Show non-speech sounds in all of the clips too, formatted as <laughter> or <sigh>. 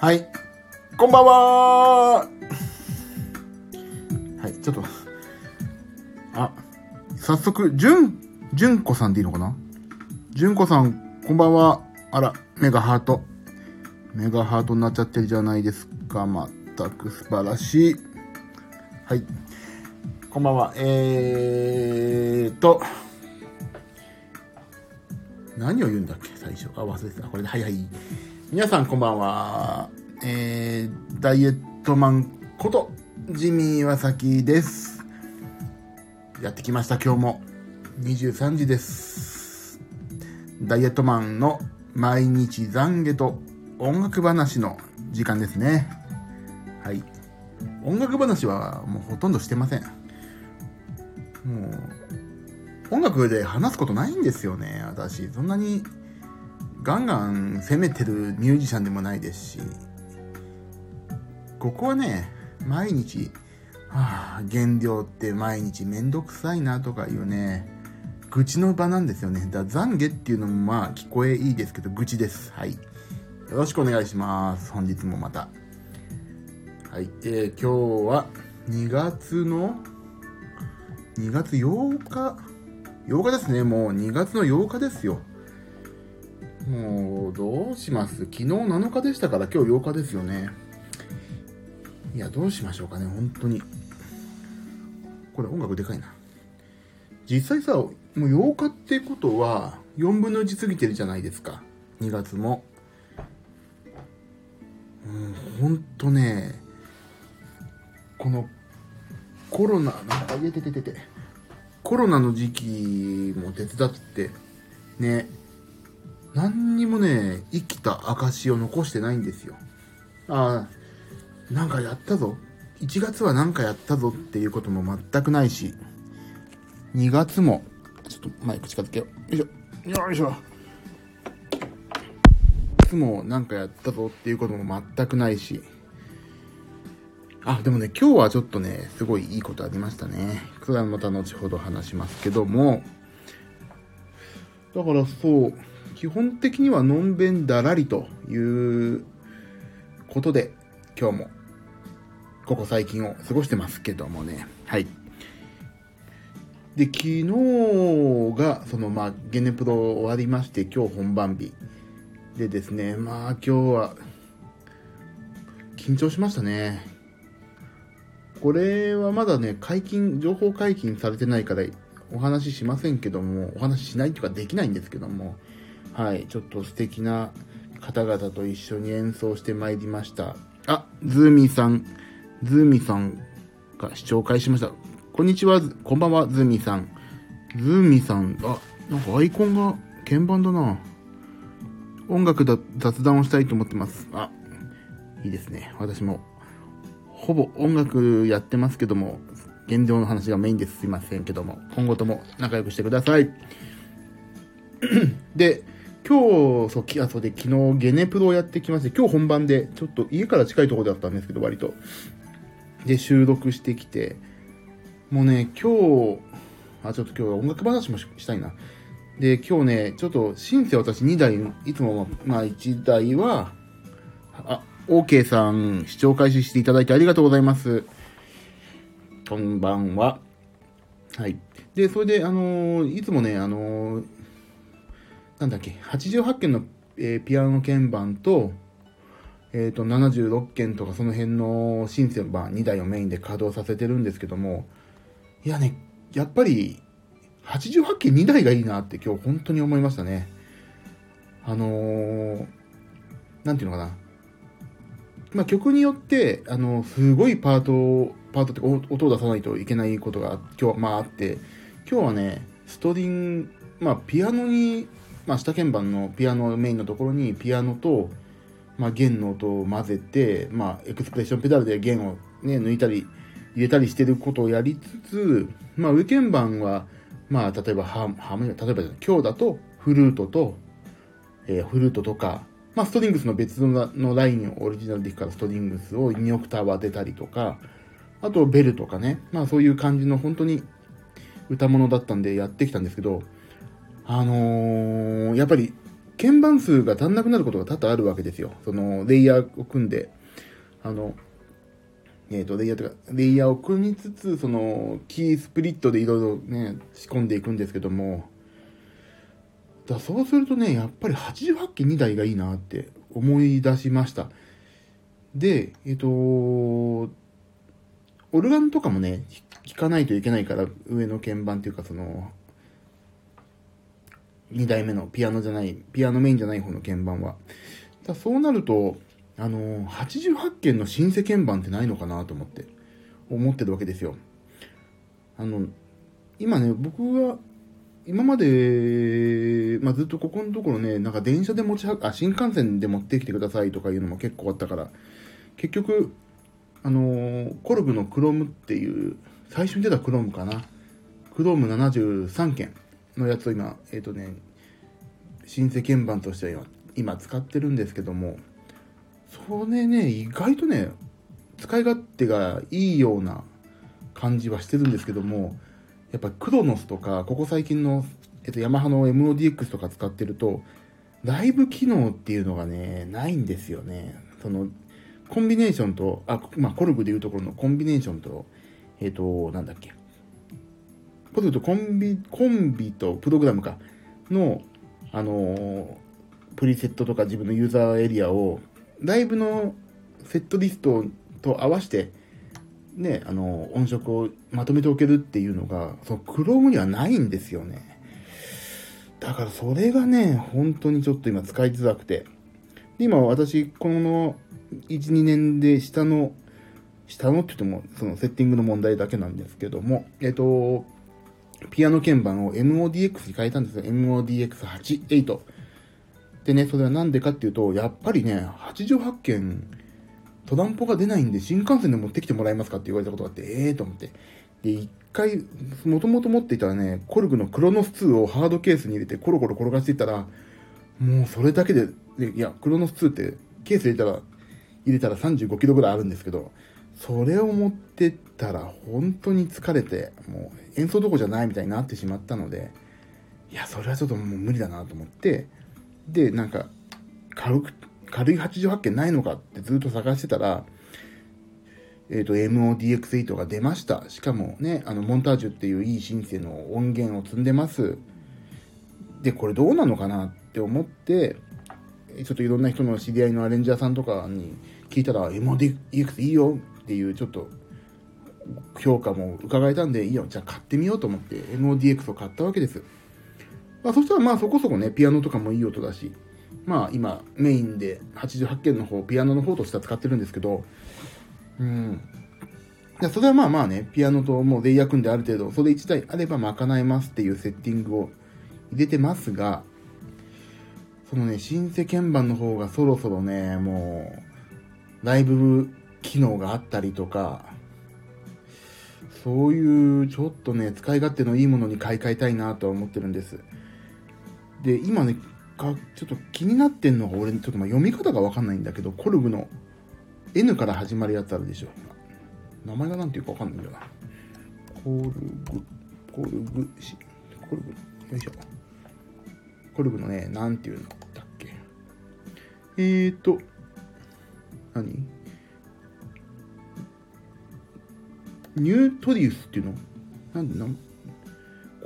はい。こんばんははい、ちょっと、あ、早速、じゅん、じゅんこさんでいいのかな？じゅんこさん、こんばんは。あら、メガハート。メガハートになっちゃってるじゃないですか。まったく素晴らしい。はい。こんばんは。えーと、何を言うんだっけ？最初。あ、忘れてた。これで、はいはい。皆さんこんばんは。えー、ダイエットマンことジミー岩崎です。やってきました今日も。23時です。ダイエットマンの毎日懺悔と音楽話の時間ですね。はい。音楽話はもうほとんどしてません。もう、音楽で話すことないんですよね、私。そんなにガンガン攻めてるミュージシャンでもないですし、ここはね、毎日、はあ、減量って毎日めんどくさいなとかいうね、愚痴の場なんですよね。だ懺悔っていうのもまあ聞こえいいですけど、愚痴です。はい。よろしくお願いします。本日もまた。はい。えー、今日は2月の、2月8日、8日ですね。もう2月の8日ですよ。もう、どうします？昨日7日でしたから今日8日ですよね。いや、どうしましょうかね、本当に。これ音楽でかいな。実際さ、もう8日ってことは、4分の1過ぎてるじゃないですか。2月も。うん、ほんとね、このコロナ、なんか、いてててて、コロナの時期も手伝って、ね、何にもね、生きた証を残してないんですよ。ああ、なんかやったぞ。1月はなんかやったぞっていうことも全くないし、2月も、ちょっとマイク近づけよう。よいしょ。よいしょ。いつもなんかやったぞっていうことも全くないし、あ、でもね、今日はちょっとね、すごいいいことありましたね。それはまた後ほど話しますけども、だからそう、基本的にはのんべんだらりということで、今日も、ここ最近を過ごしてますけどもね。はい。で、昨日が、その、まあ、ゲネプロ終わりまして、今日本番日。でですね、まあ、今日は、緊張しましたね。これはまだね、解禁、情報解禁されてないからお話ししませんけども、お話ししないというかできないんですけども、はい、ちょっと素敵な方々と一緒に演奏してまいりました。あ、ズーミーさん、ズーミーさんが視聴開しました。こんにちは、こんばんは、ズーミーさん。ズーミーさん、あ、なんかアイコンが鍵盤だな。音楽だ、雑談をしたいと思ってます。あ、いいですね。私も、ほぼ音楽やってますけども、現状の話がメインです。すいませんけども、今後とも仲良くしてください。で、今日、そう、あ、そうで、昨日ゲネプロをやってきまして、今日本番で、ちょっと家から近いところだったんですけど、割と。で、収録してきて、もうね、今日、あ、ちょっと今日は音楽話もしたいな。で、今日ね、ちょっと、シンセ私2台、いつも、まあ1台は、あ、OK さん、視聴開始していただいてありがとうございます。こんばんは。はい。で、それで、あのー、いつもね、あのー、なんだっけ、88件の、えー、ピアノ鍵盤と、えっ、ー、と、76件とかその辺のシンセバー2台をメインで稼働させてるんですけども、いやね、やっぱり、88件2台がいいなって今日本当に思いましたね。あのー、なんていうのかな。まあ、曲によって、あの、すごいパート、パートって音を出さないといけないことが今日、まああって、今日はね、ストリング、まあ、ピアノにまあ、下鍵盤のピアノメインのところにピアノと、まあ、弦の音を混ぜて、まあ、エクスプレッションペダルで弦をね、抜いたり、入れたりしてることをやりつつ、まあ、上鍵盤は、まあ、例えばハーモニ例えば今日だとフルートと、えー、フルートとか、まあ、ストリングスの別のラインをオリジナルでいくからストリングスを2オクターブ当てたりとか、あとベルとかね、まあそういう感じの本当に歌物だったんでやってきたんですけど、あのー、やっぱり鍵盤数が足んなくなることが多々あるわけですよ。その、レイヤーを組んで、あの、えっ、ー、と、レイヤーとか、レイヤーを組みつつ、その、キースプリットでいろいろね、仕込んでいくんですけども、だそうするとね、やっぱり88機2台がいいなって思い出しました。で、えっ、ー、と、オルガンとかもね、弾かないといけないから、上の鍵盤っていうか、その、2代目のピアノじゃない、ピアノメインじゃない方の鍵盤は。だそうなると、あの、88件のシンセ鍵盤ってないのかなと思って、思ってるわけですよ。あの、今ね、僕は、今まで、まあ、ずっとここのところね、なんか電車で持ちあ、新幹線で持ってきてくださいとかいうのも結構あったから、結局、あのー、コルグのクロームっていう、最初に出たクロームかな。クローム73件のやつを今、えっ、ー、とね、シンセ鍵盤としては今使ってるんですけども、それね、意外とね、使い勝手がいいような感じはしてるんですけども、やっぱクロノスとか、ここ最近の、えっと、ヤマハの MODX とか使ってると、ライブ機能っていうのがね、ないんですよね。その、コンビネーションと、あ、まあ、コルグでいうところのコンビネーションと、えっ、と、なんだっけ。これ言うと、コンビ、コンビとプログラムか、の、あのー、プリセットとか自分のユーザーエリアをライブのセットリストと合わせて、ね、あの、音色をまとめておけるっていうのが、その Chrome にはないんですよね。だからそれがね、本当にちょっと今使いづらくて。で今私、この1、2年で下の、下のって言っても、そのセッティングの問題だけなんですけども、えっと、ピアノ鍵盤を MODX に変えたんですよ。MODX88。でね、それはなんでかっていうと、やっぱりね、88件、トランポが出ないんで、新幹線で持ってきてもらえますかって言われたことがあって、ええー、と思って。で、一回、もともと持っていたらね、コルグのクロノス2をハードケースに入れてコロコロ転がしていったら、もうそれだけ、でいや、クロノス2ってケース入れたら、入れたら35キロぐらいあるんですけど、それを持ってったら本当に疲れて、もう演奏どこじゃないみたいになってしまったので、いや、それはちょっともう無理だなと思って、で、なんか、軽く、軽い88件ないのかってずっと探してたら、えっ、ー、と、MODX8 が出ました。しかもね、あの、モンタージュっていういいシンセの音源を積んでます。で、これどうなのかなって思って、ちょっといろんな人の知り合いのアレンジャーさんとかに聞いたら、MODX いいよっていうちょっと評価も伺えたんで、いいよ、じゃあ買ってみようと思って MODX を買ったわけです。まあ、そしたらまあそこそこね、ピアノとかもいい音だし、まあ今メインで88件の方、ピアノの方としては使ってるんですけど、うん。いや、それはまあまあね、ピアノともうレイヤー組んである程度、それ1台あれば賄えますっていうセッティングを入れてますが、そのね、シンセ鍵盤の方がそろそろね、もう、ライブ機能があったりとか、そういうちょっとね、使い勝手のいいものに買い替えたいなとは思ってるんです。で、今ね、かちょっと気になってんのが、俺、ちょっとま読み方がわかんないんだけど、コルグの N から始まるやつあるでしょ。名前が何ていうかわかんないんだよな。コルグ、コルグ、コルグ、よいしょ。コルグのね、なんていうんだっけ。えーと、何？ニュートリウスっていうの？なんなん？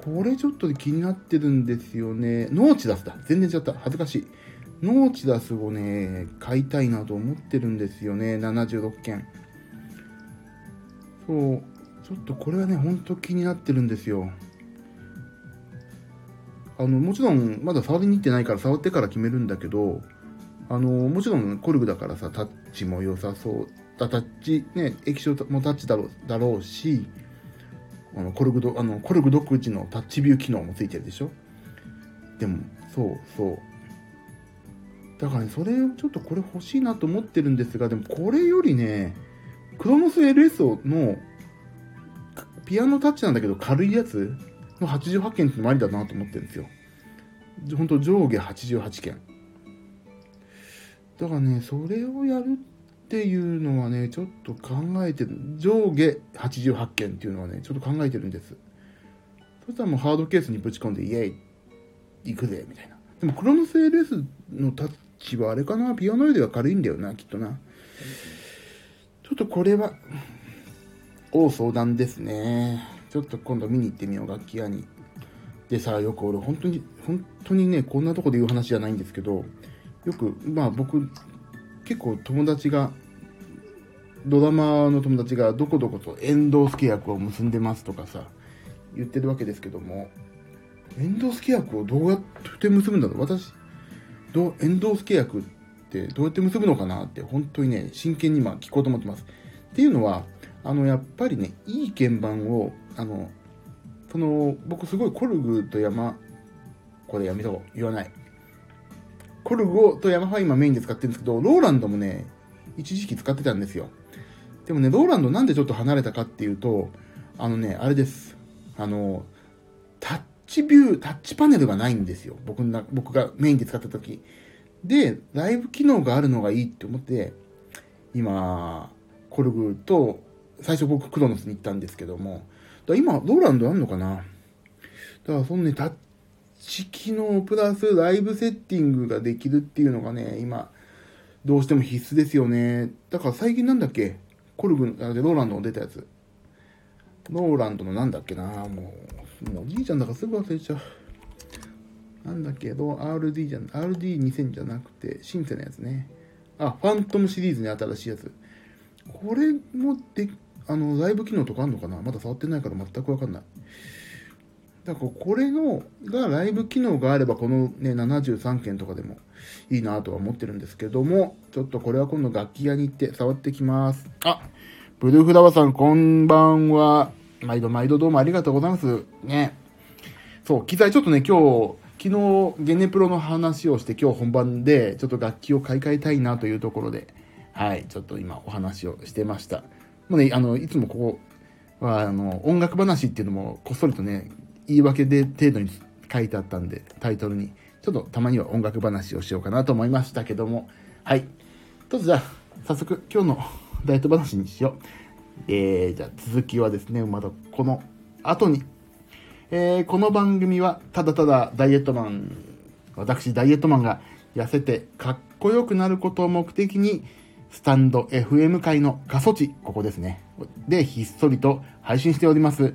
これちょっと気になってるんですよね。ノーチダスだ。全然違った。恥ずかしい。ノーチダスをね、買いたいなと思ってるんですよね。76件。そう。ちょっとこれはね、ほんと気になってるんですよ。あの、もちろん、まだ触りに行ってないから触ってから決めるんだけど、あの、もちろんコルグだからさ、タッチも良さそう。タッチ、ね、液晶もタッチだろうだろうし、あのコルグド、あの、コルグ独自のタッチビュー機能もついてるでしょ？でも、そうそう。だからね、それをちょっとこれ欲しいなと思ってるんですが、でもこれよりね、クロノス LS のピアノタッチなんだけど軽いやつの88件ってのもありだなと思ってるんですよ。ほんと上下88件。だからね、それをやるっていうのはね、ちょっと考えてる。上下88件っていうのはね、ちょっと考えてるんです。そしたらもうハードケースにぶち込んで、イエイ、行くぜ、みたいな。でもクロノス LS のタッチはあれかな？ピアノよりは軽いんだよな、きっとな。ちょっとこれは、大相談ですね。ちょっと今度見に行ってみよう、楽器屋に。でさ、よく俺、本当に、本当にね、こんなとこで言う話じゃないんですけど、よく、まあ僕、結構友達が、ドラマの友達がどこどことエンドース契約を結んでますとかさ、言ってるわけですけども、エンドース契約をどうやって結ぶんだろう私、どう、エンドース契約ってどうやって結ぶのかなって本当にね、真剣に今聞こうと思ってます。っていうのは、あの、やっぱりね、いい鍵盤を、あの、その、僕すごいコルグと山、これやめとこう。言わない。コルグとヤマハ今メインで使ってるんですけど、ローランドもね、一時期使ってたんですよ。でもね、ローランドなんでちょっと離れたかっていうと、あのね、あれです。あの、タッチビュー、タッチパネルがないんですよ。僕な僕がメインで使った時。で、ライブ機能があるのがいいって思って、今、コルグと、最初僕クロノスに行ったんですけども、だ今、ローランドあんのかなだからそのね、タッチ機能プラスライブセッティングができるっていうのがね、今、どうしても必須ですよね。だから最近なんだっけ？コルグでローランドの出たやつ。ローランドのなんだっけな？もう、もうおじいちゃんだからすぐ忘れちゃう。なんだけ？ど、RD じゃん、RD2000 じゃなくて、シンセのやつね。あ、ファントムシリーズに新しいやつ。これもで、あの、ライブ機能とかあんのかな？まだ触ってないから全くわかんない。だからこれの、がライブ機能があればこのね、73件とかでもいいなとは思ってるんですけども、ちょっとこれは今度楽器屋に行って触ってきます。あ、ブルーフラワーさんこんばんは。毎度毎度どうもありがとうございます。ね。そう、機材ちょっとね、今日、昨日ゲネプロの話をして今日本番でちょっと楽器を買い替えたいなというところで、はい、ちょっと今お話をしてました。もうね、あの、いつもここは、あの、音楽話っていうのもこっそりとね、言い訳で程度に書いてあったんで、タイトルに。ちょっとたまには音楽話をしようかなと思いましたけども。はい。どうぞじゃあ、早速今日の <laughs> ダイエット話にしよう。えー、じゃあ続きはですね、またこの後に。えー、この番組はただただダイエットマン、私ダイエットマンが痩せてかっこよくなることを目的に、スタンド FM 界の過疎地、ここですね。で、ひっそりと配信しております。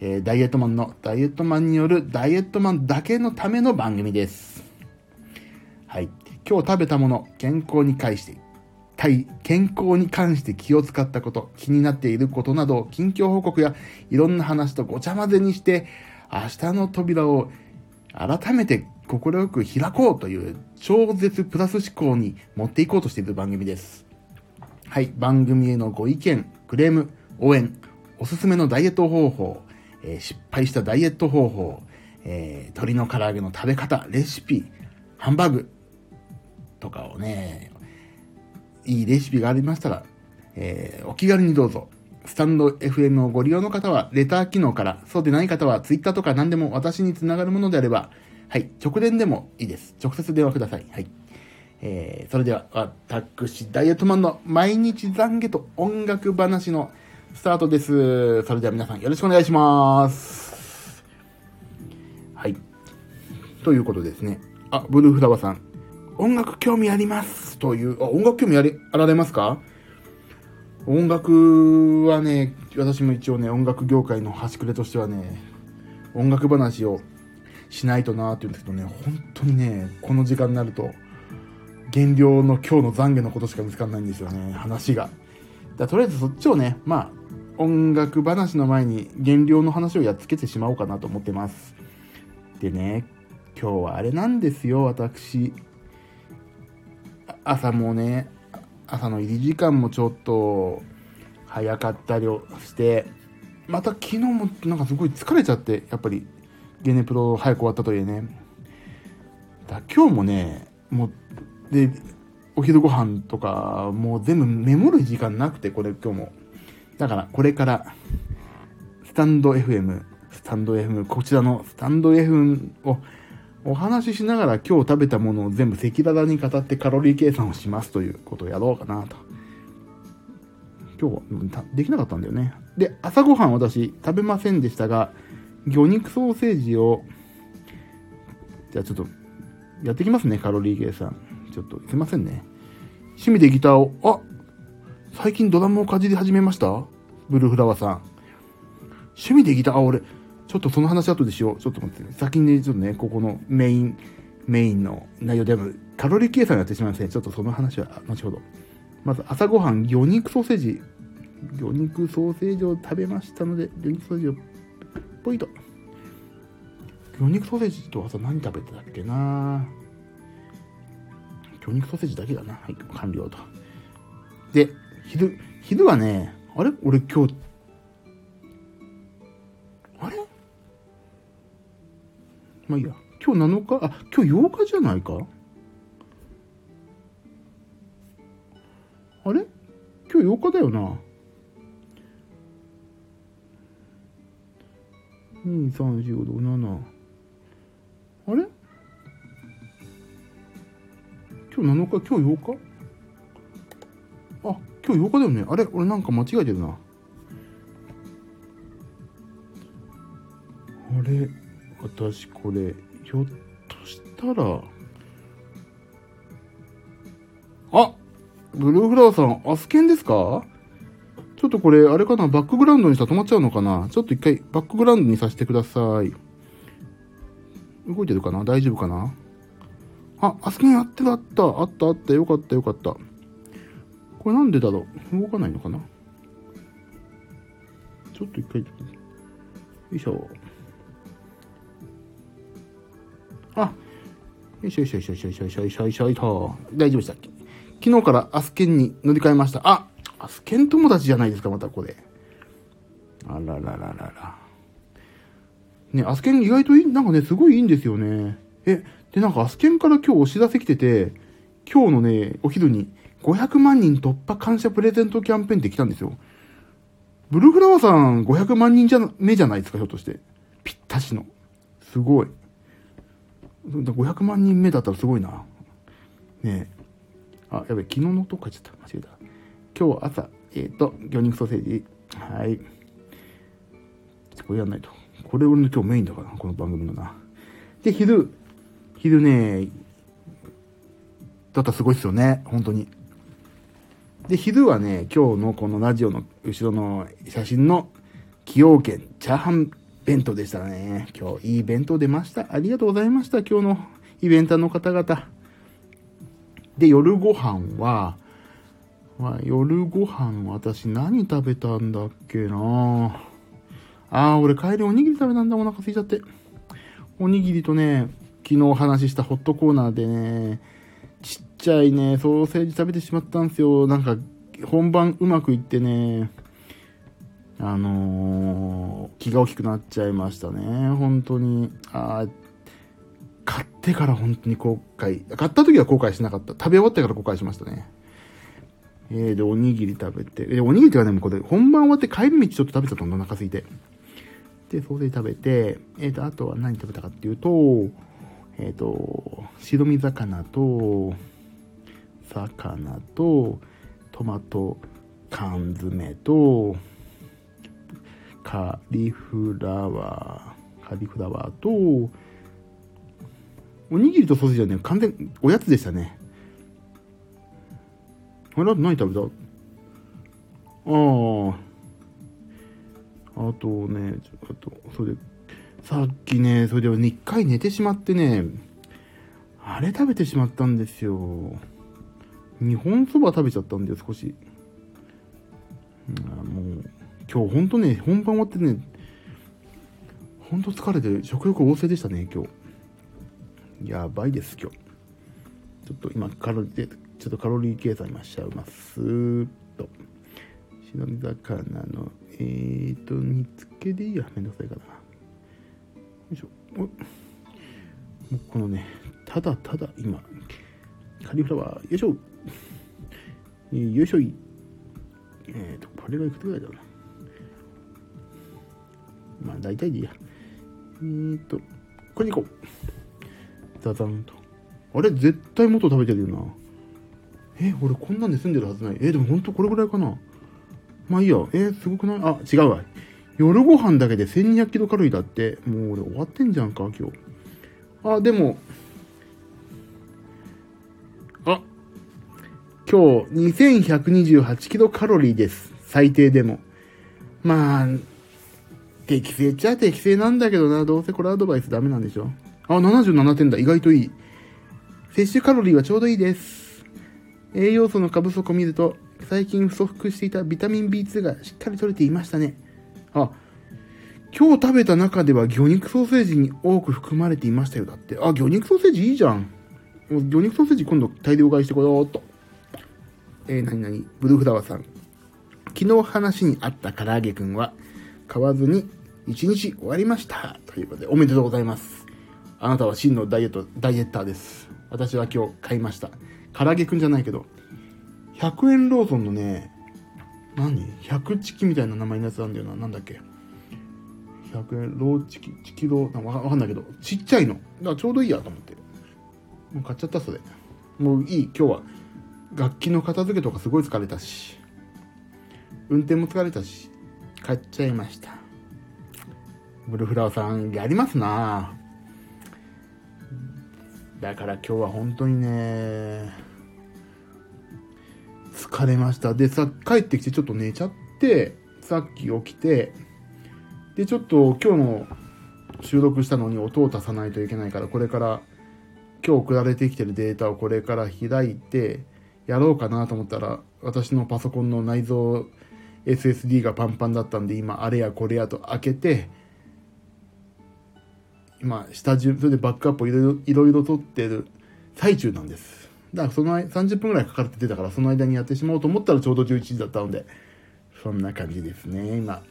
えー、ダイエットマンのダイエットマンによるダイエットマンだけのための番組です。はい。今日食べたもの、健康に関して、対健康に関して気を使ったこと、気になっていることなど、近況報告やいろんな話とごちゃ混ぜにして、明日の扉を改めて快く開こうという超絶プラス思考に持っていこうとしている番組です。はい。番組へのご意見、クレーム、応援、おすすめのダイエット方法、えー、失敗したダイエット方法、えー、鶏の唐揚げの食べ方、レシピ、ハンバーグとかをね、いいレシピがありましたら、えー、お気軽にどうぞ。スタンド FM をご利用の方は、レター機能から、そうでない方は、ツイッターとか何でも私につながるものであれば、はい、直電でもいいです。直接電話ください。はい。えー、それでは、私、ダイエットマンの毎日懺悔と音楽話のスタートです。それでは皆さんよろしくお願いします。はい。ということですね。あ、ブルーフラワーさん。音楽興味あります。という、あ、音楽興味あり、あられますか？音楽はね、私も一応ね、音楽業界の端くれとしてはね、音楽話をしないとなーって言うんですけどね、本当にね、この時間になると、減量の今日の懺悔のことしか見つかんないんですよね、話が。だとりあえずそっちをね、まあ、音楽話の前に減量の話をやっつけてしまおうかなと思ってます。でね、今日はあれなんですよ、私。朝もね、朝の入り時間もちょっと早かったりして、また昨日もなんかすごい疲れちゃって、やっぱりゲネプロ早く終わったといえね。だ今日もね、もう、で、お昼ご飯とか、もう全部メモる時間なくて、これ今日も。だからこれから、スタンド FM、スタンド FM、こちらのスタンド FM をお話ししながら今日食べたものを全部赤裸々に語ってカロリー計算をしますということをやろうかなと。今日はできなかったんだよね。で、朝ごはん私食べませんでしたが、魚肉ソーセージを、じゃあちょっとやってきますね、カロリー計算。ちょっと、すいませんね。趣味でギターを、あ最近ドラムをかじり始めました？ブルーフラワーさん。趣味でギター、あ、俺、ちょっとその話後でしよう。ちょっと待ってね、先にね、ちょっとね、ここのメイン、メインの内容でも、カロリー計算やってしまいますね。ちょっとその話は後ほど。まず朝ごはん、魚肉ソーセージ。魚肉ソーセージを食べましたので、魚肉ソーセージを、ポイと。魚肉ソーセージと朝何食べてたっけな？魚肉ソーセージだけだな。はい、完了と。で、昼、昼はね、あれ？俺今日、あれ？まあいいや。今日7日？あ、今日8日じゃないか？あれ？今日8日だよな。2、3、4、5、7。あれ？今日7日？今日8日？あ、今日8日だよね。あれ？俺なんか間違えてるな。あれ？私これ、ひょっとしたら、あブルーフラワーさん、アスケンですか？ちょっとこれ、あれかな？バックグラウンドにしたら止まっちゃうのかな？ちょっと一回バックグラウンドにさせてください。動いてるかな？大丈夫かな？あ、アスケンやってるあった。あったあった。よかったよかった。これなんでだろう？動かないのかな？ちょっと一回、よいしょ。あ、よいしょよいしょよいしょよいしょよいしょよいしょよいしょ。大丈夫でしたっけ？昨日からアスケンに乗り換えました。あ、アスケン友達じゃないですか、またこれ。あららららら。ね、アスケン意外といい、なんかね、すごいいいんですよね。え、で、なんかアスケンから今日お知らせ来てて、今日のね、お昼に500万人突破感謝プレゼントキャンペーンって来たんですよ。ブルーフラワーさん500万人じゃ、目じゃないですか、ひょっとして。ぴったしの。すごい。500万人目だったらすごいな。ねえ。あ、やべ、昨日の音書いちゃった。間違えた。今日朝、えっ、ー、と、魚肉ソーセージ。はい。これやんないと。これ俺の今日メインだからこの番組のな。で、昼、昼ね、だったらすごいっすよね。本当に。で、昼はね、今日のこのラジオの後ろの写真の崎陽軒チャーハン弁当でしたね。今日いい弁当出ました。ありがとうございました。今日のイベンターの方々。で、夜ご飯は、まあ、夜ご飯私何食べたんだっけなああ、俺帰りおにぎり食べたんだ。お腹空いちゃって。おにぎりとね、昨日お話ししたホットコーナーでね、ちゃいね、ソーセージ食べてしまったんですよ。なんか、本番うまくいってね、あのー、気が大きくなっちゃいましたね。本当に。あ買ってから本当に後悔。買った時は後悔しなかった。食べ終わってから後悔しましたね。えー、で、おにぎり食べて。え、おにぎりってかね、もうこれ、本番終わって帰り道ちょっと食べちゃったの、お腹空いて。で、ソーセージ食べて、えっ、ー、と、あとは何食べたかっていうと、えっ、ー、と、白身魚と、魚と、トマト缶詰と、カリフラワー、カリフラワーと、おにぎりとソーセージはね、完全、おやつでしたね。あれ何食べた？ああ。あとね、あと、それ、さっきね、それで一回寝てしまってね、あれ食べてしまったんですよ。日本そば食べちゃったんで、少し。もう、今日ほんとね、本番終わってね、ほんと疲れて食欲旺盛でしたね、今日。やばいです、今日。ちょっと今、カロリー、ちょっとカロリー計算今しちゃいます。と。白身魚の、えーと、煮付けでいいや。めんどくさいかな。よいしょ。もうこのね、ただただ今、カリフラワー、よいしょ。<laughs> よいしょい。えっ、ー、と、これがいくつぐらいだろうな。まあ、大体でいいや。えーと、これに行こう。ザザンと。あれ？絶対元食べてるよな。え、俺こんなんで住んでるはずない。え、でもほんとこれぐらいかな。まあいいや。えすごくない？あ、違うわ。夜ご飯だけで1200キロカロリーだって。もう俺終わってんじゃんか、今日。あ、でも、今日2128キロカロリーです。最低でも。まあ、適正っちゃ適正なんだけどな。どうせこれアドバイスダメなんでしょ。あ、77点だ。意外といい。摂取カロリーはちょうどいいです。栄養素の過不足を見ると、最近不足していたビタミン B2 がしっかり取れていましたね。あ、今日食べた中では魚肉ソーセージに多く含まれていましたよ。だって。あ、魚肉ソーセージいいじゃん。魚肉ソーセージ今度大量買いしてこようっと。えー、なになにブルーフラワーさん。昨日話にあった唐揚げくんは、買わずに1日終わりました。ということで、おめでとうございます。あなたは真のダイエット、ダイエッターです。私は今日買いました。唐揚げくんじゃないけど、100円ローソンのね、何 ?100 チキみたいな名前のやつなんだよな。なんだっけ ?100 円、ローチキ、チキロー、なんかわかわかんないけど、ちっちゃいの。だからちょうどいいやと思って。もう買っちゃった、それ。もういい、今日は。楽器の片付けとかすごい疲れたし、運転も疲れたし、買っちゃいました。ブルフラワーさん、やりますなだから今日は本当にね、疲れました。で、さ、帰ってきてちょっと寝ちゃって、さっき起きて、で、ちょっと今日の収録したのに音を足さないといけないから、これから今日送られてきてるデータをこれから開いて、やろうかなと思ったら、私のパソコンの内蔵 SSD がパンパンだったんで、今、あれやこれやと開けて、今、下準、それでバックアップをいろいろいろいろ取ってる最中なんです。だからその間30分ぐらいかかって出たから、その間にやってしまおうと思ったらちょうど11時だったので、そんな感じですね、今。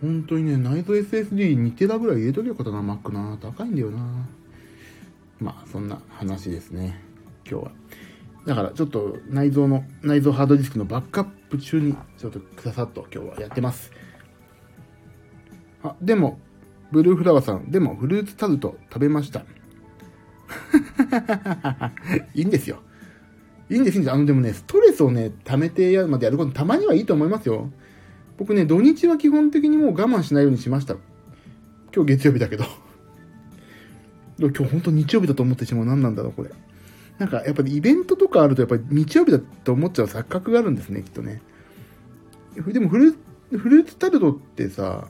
本当にね、内蔵 SSD2 テラぐらい入れとけよかったな、Mac な。高いんだよな。まあ、そんな話ですね、今日は。だからちょっと内蔵の、内蔵ハードディスクのバックアップ中にちょっとくださっと今日はやってます。あ、でも、ブルーフラワーさん、でもフルーツタルト食べました。<laughs> いいんですよ。いいんです、いいんです。あの、でもね、ストレスをね、溜めてやるまでやることたまにはいいと思いますよ。僕ね、土日は基本的にもう我慢しないようにしました。今日月曜日だけど。<laughs> 今日本当日曜日だと思ってしまう。何なんだろう、これ。なんかやっぱりイベントとかあるとやっぱり日曜日だと思っちゃう錯覚があるんですね、きっとね。でもフルフルーツタルトってさ、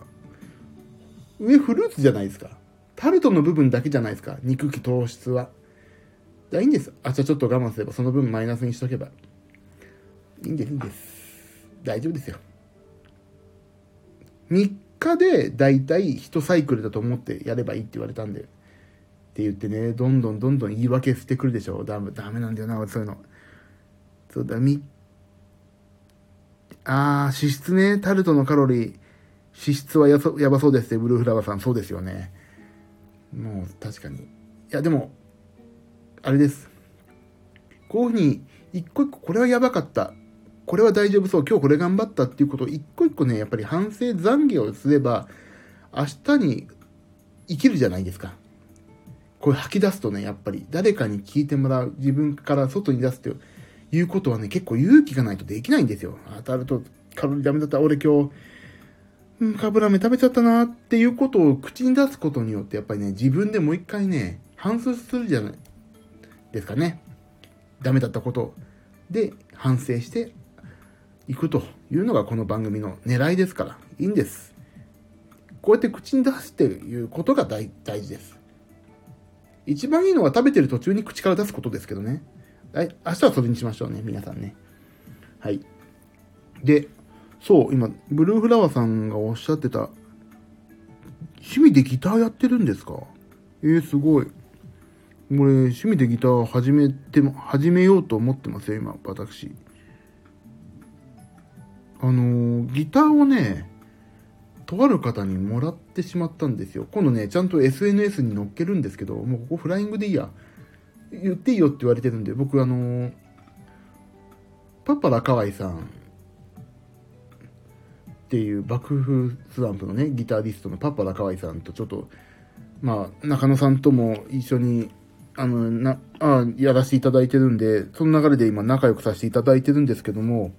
上フルーツじゃないですか。タルトの部分だけじゃないですか。肉気糖質は。じゃあいいんです。明日ちょっと我慢すればその分マイナスにしとけば。いいんです、いいんです。大丈夫ですよ。3日でだいたい1サイクルだと思ってやればいいって言われたんで。って言ってね、どんどんどんどん言い訳してくるでしょ。ダメ、ダメなんだよな、そういうの。そうだ、み、あー、脂質ね、タルトのカロリー、脂質はやそやばそうですって、ブルーフラワーさん、そうですよね。もう、確かに。いや、でも、あれです。こういうふうに、一個一個、これはやばかった。これは大丈夫そう。今日これ頑張ったっていうことを一個一個ね、やっぱり反省懺悔をすれば、明日に生きるじゃないですか。これ吐き出すとね、やっぱり誰かに聞いてもらう、自分から外に出すということはね、結構勇気がないとできないんですよ。当たるとカロリーダメだった。俺今日、うん、カブラメ食べちゃったなっていうことを口に出すことによって、やっぱりね、自分でもう一回ね、反省するじゃないですかね。ダメだったことで反省していくというのがこの番組の狙いですから、いいんです。こうやって口に出すっていうことが大大事です。一番いいのは食べてる途中に口から出すことですけどね。はい、明日はそれにしましょうね、皆さんね。はい。で、そう、今、ブルーフラワーさんがおっしゃってた、趣味でギターやってるんですか？えー、すごい。俺、趣味でギター始めても、始めようと思ってますよ、今、私。あのー、ギターをね、とある方にもらってしまったんですよ。今度ね、ちゃんと SNS に載っけるんですけど、もうここフライングでいいや。言っていいよって言われてるんで、僕あのー、パパラカワイさんっていう爆風スランプのね、ギタリストのパパラカワイさんとちょっと、まあ、中野さんとも一緒に、あの、な、あやらせていただいてるんで、その流れで今仲良くさせていただいてるんですけども、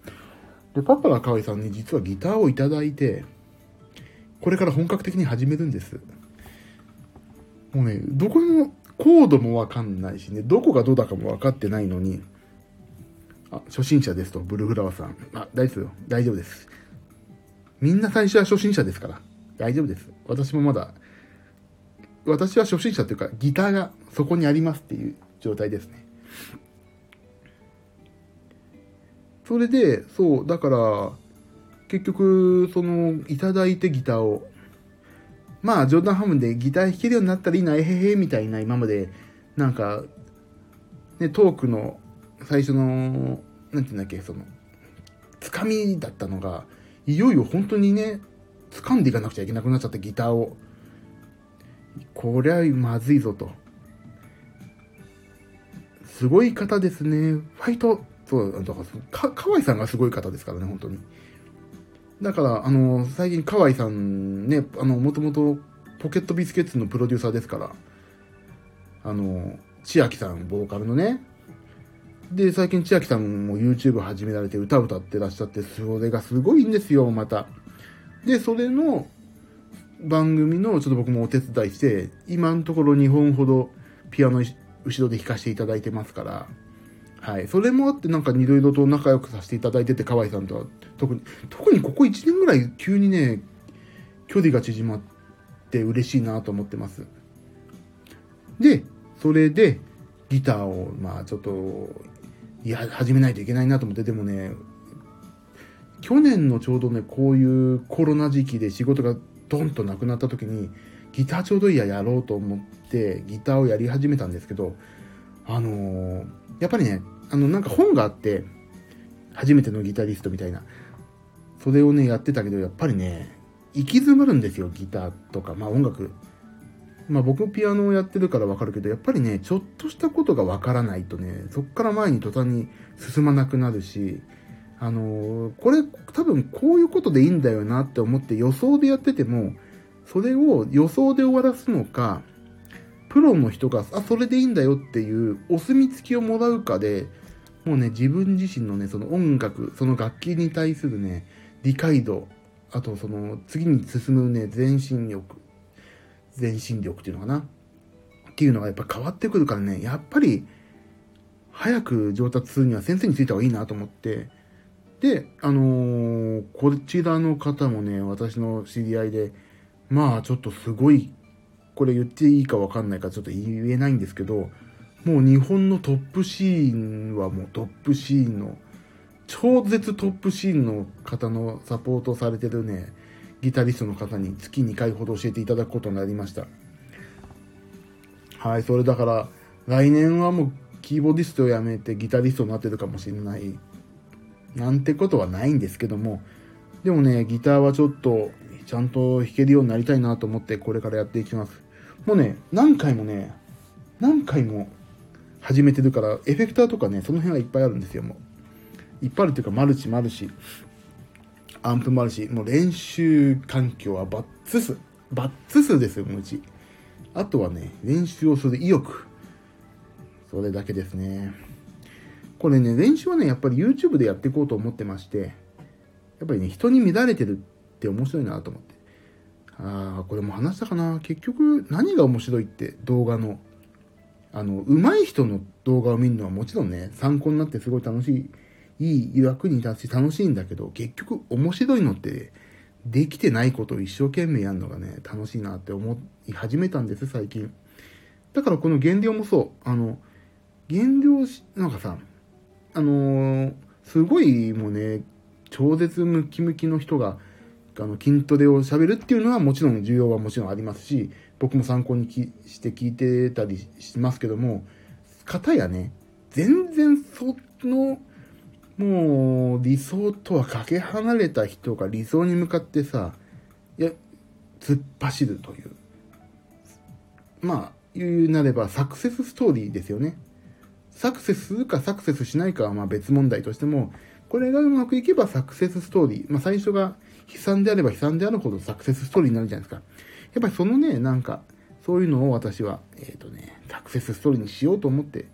で、パパラカワイさんに実はギターをいただいて、これから本格的に始めるんです。もうね、どこもコードもわかんないしね、どこがどうだかも分かってないのに、あ、初心者ですと、ブルフラワーさん。あ、大丈夫よ。大丈夫です。みんな最初は初心者ですから。大丈夫です。私もまだ、私は初心者というか、ギターがそこにありますっていう状態ですね。それで、そう、だから、結局、その、いただいてギターを、まあ、ジョーダンハムでギター弾けるようになったらいいな、えへへ、みたいな、今まで、なんか、ね、トークの最初の、なんていうんだっけ、その、つかみだったのが、いよいよ本当にね、掴んでいかなくちゃいけなくなっちゃったギターを。こりゃまずいぞと。すごい方ですね。ファイト、そう、だからか、河合さんがすごい方ですからね、本当に。だから、あの、最近河合さんね、あの、もともとポケットビスケッツのプロデューサーですから、あの、千秋さん、ボーカルのね、で、最近千秋さんも YouTube 始められて歌歌ってらっしゃって、それがすごいんですよ、また。で、それの番組のちょっと僕もお手伝いして、今のところ2本ほどピアノ後ろで弾かせていただいてますから、はい。それもあってなんかいろいろと仲良くさせていただいてて、河合さんとは。特に、特にここ1年ぐらい急にね、距離が縮まって嬉しいなと思ってます。で、それで、ギターを、まあちょっと、いや、始めないといけないなと思って、でもね、去年のちょうどね、こういうコロナ時期で仕事がドンとなくなった時に、ギターちょうどいいややろうと思って、ギターをやり始めたんですけど、あのー、やっぱりね、あの、なんか本があって、初めてのギタリストみたいな。それをね、やってたけど、やっぱりね、行き詰まるんですよ、ギターとか、まあ音楽。まあ僕ピアノをやってるからわかるけど、やっぱりね、ちょっとしたことがわからないとね、そっから前に途端に進まなくなるし、あのー、これ多分こういうことでいいんだよなって思って予想でやってても、それを予想で終わらすのか、プロの人が、あ、それでいいんだよっていうお墨付きをもらうかで、もうね、自分自身のね、その音楽、その楽器に対するね、理解度、あとその次に進むね、全身力、全身力っていうのかな？っていうのがやっぱ変わってくるからね、やっぱり、早く上達するには先生についた方がいいなと思って、で、あのー、こちらの方もね、私の知り合いで、まあちょっとすごい、これ言っていいかわかんないかちょっと言えないんですけど、もう日本のトップシーンはもうトップシーンの、超絶トップシーンの方のサポートされてるね、ギタリストの方に月2回ほど教えていただくことになりました。はい、それだから、来年はもうキーボーディストを辞めてギタリストになってるかもしれない。なんてことはないんですけども、でもね、ギターはちょっと、ちゃんと弾けるようになりたいなと思って、これからやっていきます。もうね、何回もね、何回も始めてるから、エフェクターとかね、その辺はいっぱいあるんですよ、もう。いっぱいあるっていうか、マルチマルチ。アンプもあるし、もう練習環境はバッツ数。バッツ数ですよ、もうち。あとはね、練習をする意欲。それだけですね。これね、練習はね、やっぱり YouTube でやっていこうと思ってまして、やっぱりね、人に乱れてるって面白いなと思って。ああ、これも話したかな。結局、何が面白いって動画の。あの、上手い人の動画を見るのはもちろんね、参考になってすごい楽しいいい役に立つし楽しいんだけど、結局面白いのって、できてないことを一生懸命やるのがね、楽しいなって思い始めたんです、最近。だからこの減量もそう。あの、減量し、なんかさ、あのー、すごいもうね、超絶ムキムキの人が、あの、筋トレを喋るっていうのはもちろん重要はもちろんありますし、僕も参考にきして聞いてたりしますけども、方やね、全然その、もう理想とはかけ離れた人が理想に向かってさ、いや、突っ走るという。まあ、言うなればサクセスストーリーですよね。サクセスするかサクセスしないかはまあ別問題としても、これがうまくいけばサクセスストーリー。まあ最初が悲惨であれば悲惨であるほどサクセスストーリーになるじゃないですか。やっぱりそのね、なんか、そういうのを私は、えっ、ー、とね、サクセスストーリーにしようと思って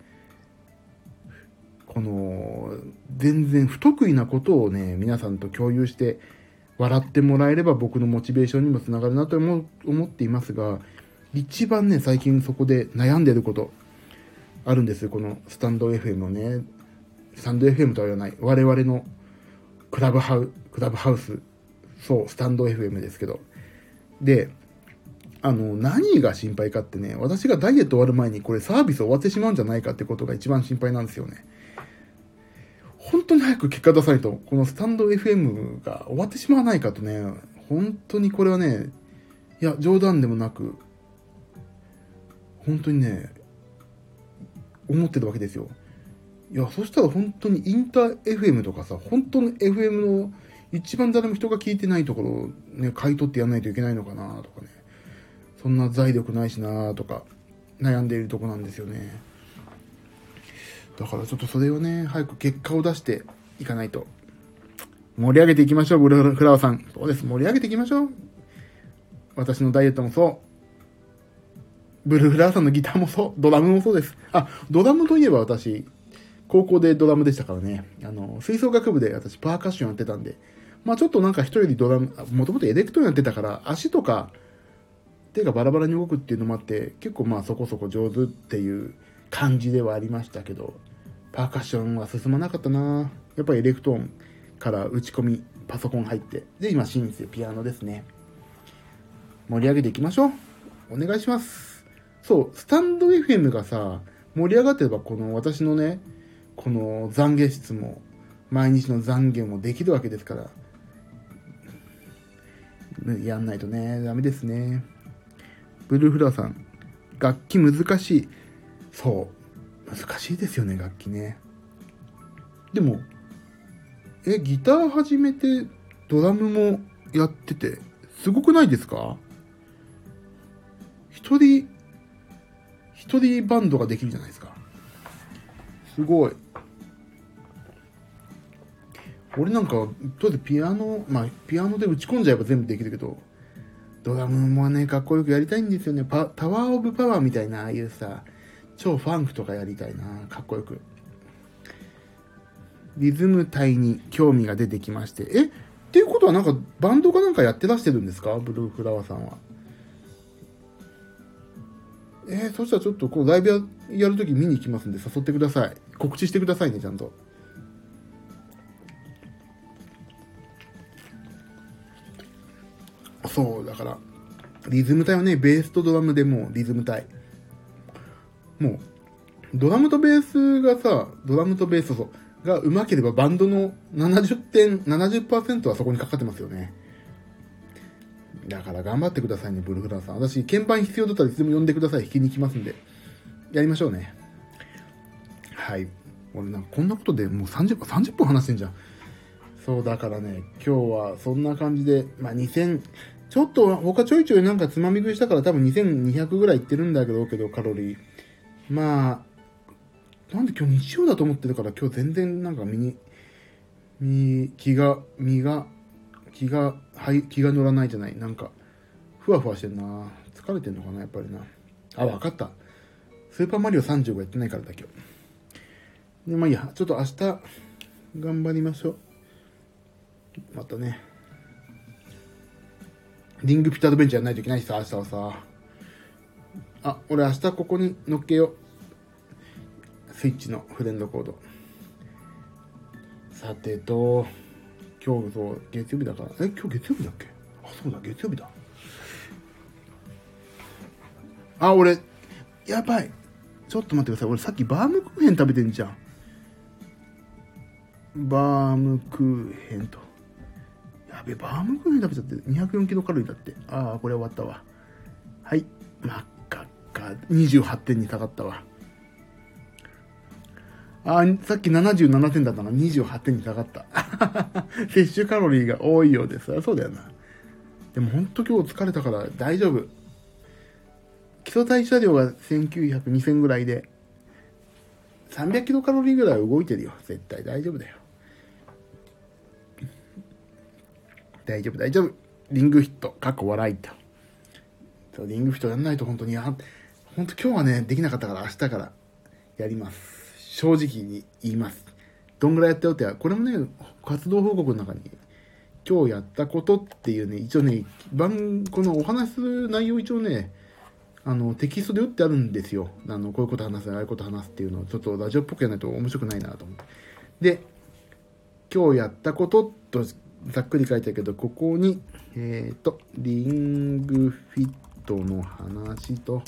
この、全然不得意なことをね、皆さんと共有して、笑ってもらえれば僕のモチベーションにもつながるなと思思っていますが、一番ね、最近そこで悩んでること、あるんですよ。このスタンド FM をね、スタンド FM とは言わない、我々のクラブハウ、クラブハウス、そう、スタンド FM ですけど。で、あの、何が心配かってね、私がダイエット終わる前にこれサービス終わってしまうんじゃないかってことが一番心配なんですよね。本当に早く結果出さないと、このスタンド FM が終わってしまわないかとね、本当にこれはね、いや、冗談でもなく、本当にね、思ってるわけですよ。いや、そしたら本当にインター FM とかさ、本当の FM の一番誰も人が聞いてないところをね、買い取ってやんないといけないのかなとかね。そんな財力ないしなとか、悩んでいるとこなんですよね。だからちょっとそれをね、早く結果を出していかないと。盛り上げていきましょう、ブルーフラワーさん。そうです、盛り上げていきましょう。私のダイエットもそう。ブルーフラワーさんのギターもそう。ドラムもそうです。あ、ドラムといえば私、高校でドラムでしたからね。あの、吹奏楽部で私パーカッションやってたんで、まあちょっとなんか一人でドラム、もともとエレクトーンやってたから、足とか手がバラバラに動くっていうのもあって、結構まあそこそこ上手っていう感じではありましたけど、パーカッションは進まなかったなやっぱりエレクトーンから打ち込み、パソコン入って、で、今シンセ、ピアノですね。盛り上げていきましょう。お願いします。そう、スタンド FM がさ、盛り上がってれば、この私のね、この懺悔室も、毎日の懺悔もできるわけですから、やんないとね、ダメですね。ブルーフラーさん、楽器難しい。そう。難しいですよね、楽器ね。でも、え、ギター始めて、ドラムもやってて、すごくないですか？一人、一人バンドができるじゃないですか。すごい。俺なんか、とりあえずピアノ、まあ、ピアノで打ち込んじゃえば全部できるけど、ドラムもね、かっこよくやりたいんですよね。パタワーオブパワーみたいな、ああいうさ、超ファンクとかやりたいな。かっこよく。リズム体に興味が出てきまして。え？っていうことはなんかバンドかなんかやってらしてるんですか？ブルーフラワーさんは。えー、そしたらちょっとこうライブややるとき見に行きますんで誘ってください。告知してくださいね、ちゃんと。そう、だから、リズム体はね、ベースとドラムでもうリズム体。もう、ドラムとベースがさ、ドラムとベースそうが上手ければバンドの70点、70%はそこにかかってますよね。だから頑張ってくださいね、ブルフランさん。私、鍵盤必要だったらいつでも呼んでください。弾きに行きますんで。やりましょうね。はい。俺なこんなことでもう30分、30分話してんじゃん。そうだからね、今日はそんな感じで、まあ2000、ちょっと他ちょいちょいなんかつまみ食いしたから多分2200ぐらいいってるんだけど、けどカロリー。まあ、なんで今日日曜だと思ってるから今日全然なんか身に、身、気が、身が、気が、はい、気が乗らないじゃない。なんか、ふわふわしてんな。疲れてんのかな、やっぱりな。あ、わかった。スーパーマリオ35やってないからだ、今日。で、まあいいや、ちょっと明日、頑張りましょう。またね。リングピットアドベンチャーやらないといけないしさ、明日はさ。あ、俺明日ここに乗っけよ。スイッチのフレンドコード。さてと、今日そう、月曜日だから。え、今日月曜日だっけ？あ、そうだ、月曜日だ。あ、俺、やばい。ちょっと待ってください。俺さっきバームクーヘン食べてんじゃん。バームクーヘンと。やべ、バームクーヘン食べちゃって204キロカロリーだって。ああ、これ終わったわ。はい。真っ赤っか。28点に下がったわ。ああ、さっき77点だったな。28点に下がった。<laughs> 摂取カロリーが多いようです。そうだよな。でもほんと今日疲れたから大丈夫。基礎代謝量が1900、2000ぐらいで、300キロカロリーぐらい動いてるよ。絶対大丈夫だよ。大丈夫、大丈夫。リングヒット、過去笑いと。そう、リングフィットやんないと本当に、本当今日はね、できなかったから明日からやります。正直に言います。どんぐらいやったよって、これもね、活動報告の中に、今日やったことっていうね、一応ね、番、このお話する内容一応ね、あの、テキストで打ってあるんですよ。あの、こういうこと話す、ああいうこと話すっていうのを、ちょっとラジオっぽくやらないと面白くないなと思って。で、今日やったこととざっくり書いてあるけど、ここに、えっ、ー、と、リングフィットの話と、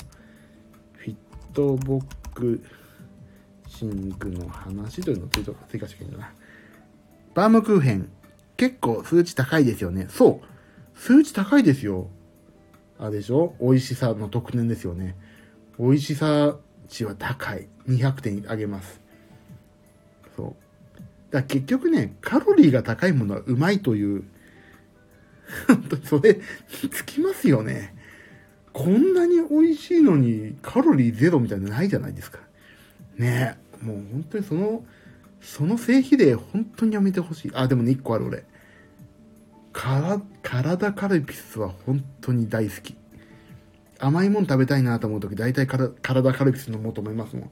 フィットボックシングの話というのを追加していいんだな。バームクーヘン、結構数値高いですよね。そう。数値高いですよ。あれでしょ？美味しさの特典ですよね。美味しさ値は高い。200点あげます。だ結局ね、カロリーが高いものはうまいという、本当にそれ、つきますよね。こんなに美味しいのにカロリーゼロみたいなのないじゃないですか。ねえもう本当にその、その性比例本当にやめてほしい。あ、でもね、1個ある俺。から体カルピスは本当に大好き。甘いもの食べたいなと思うとき、大体体カルピス飲もうと思いますも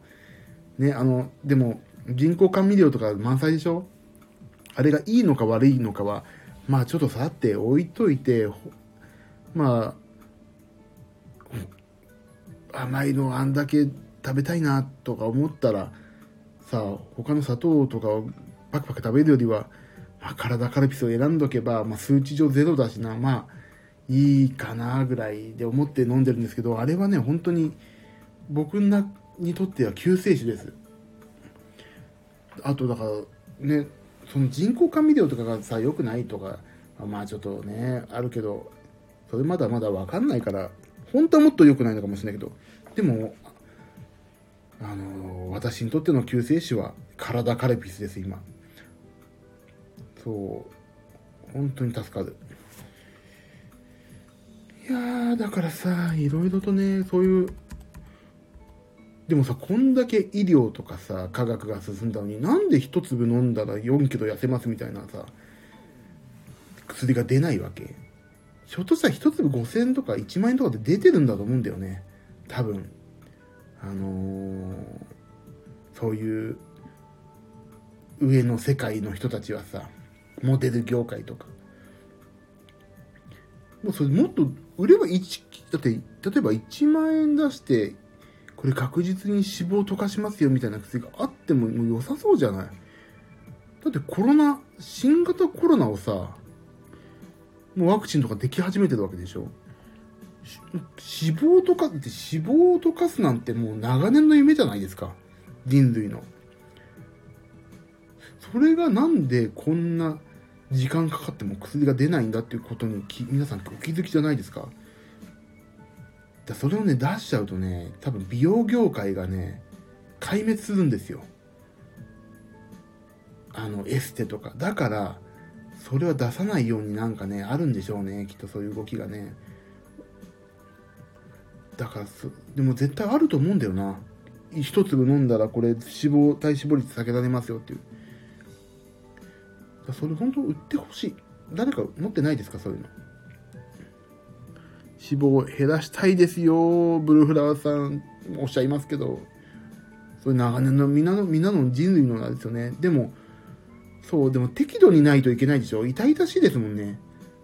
ん。ね、あの、でも、人工甘味料とか満載でしょ？あれがいいのか悪いのかは、まあちょっとさって置いといて、まあ、甘いのあんだけ食べたいなとか思ったら、さあ、他の砂糖とかをパクパク食べるよりは、まあ、体カルピスを選んどけば、まあ、数値上ゼロだしな、まあ、いいかなぐらいで思って飲んでるんですけど、あれはね、本当に僕にとっては救世主です。あと、だから、ね、その人工甘味料とかがさ、良くないとか、まあちょっとね、あるけど、それまだまだわかんないから、本当はもっと良くないのかもしれないけど、でも、あの、私にとっての救世主は体カルピスです、今。そう本当に助かるいやーだからさいろいろとねそういうでもさこんだけ医療とかさ科学が進んだのになんで一粒飲んだら4キロ痩せますみたいなさ薬が出ないわけ？ひょっとしたら一粒5000円とか1万円とかで出てるんだと思うんだよね。多分。あのー、そういう上の世界の人たちはさモデル業界とか。もうそれもっと売れば1、だって例えば1万円出して、これ確実に脂肪を溶かしますよみたいな薬があってもも良さそうじゃない？だってコロナ、新型コロナをさ、もうワクチンとかでき始めてるわけでしょ？脂肪とかって脂肪を溶かすなんてもう長年の夢じゃないですか？人類の。それがなんでこんな時間かかっても薬が出ないんだっていうことに皆さんお気づきじゃないですか？だそれをね出しちゃうとね多分美容業界がね壊滅するんですよ。あのエステとか。だからそれは出さないようになんかねあるんでしょうねきっとそういう動きがね。だからでも絶対あると思うんだよな。一粒飲んだらこれ脂肪体脂肪率下げられますよっていう。それ本当売ってほしい。誰か持ってないですかそういうの。脂肪を減らしたいですよ。ブルーフラワーさんおっしゃいますけど。それ長年の皆の、皆の人類のなんですよね。でも、そう、でも適度にないといけないでしょ。痛々しいですもんね。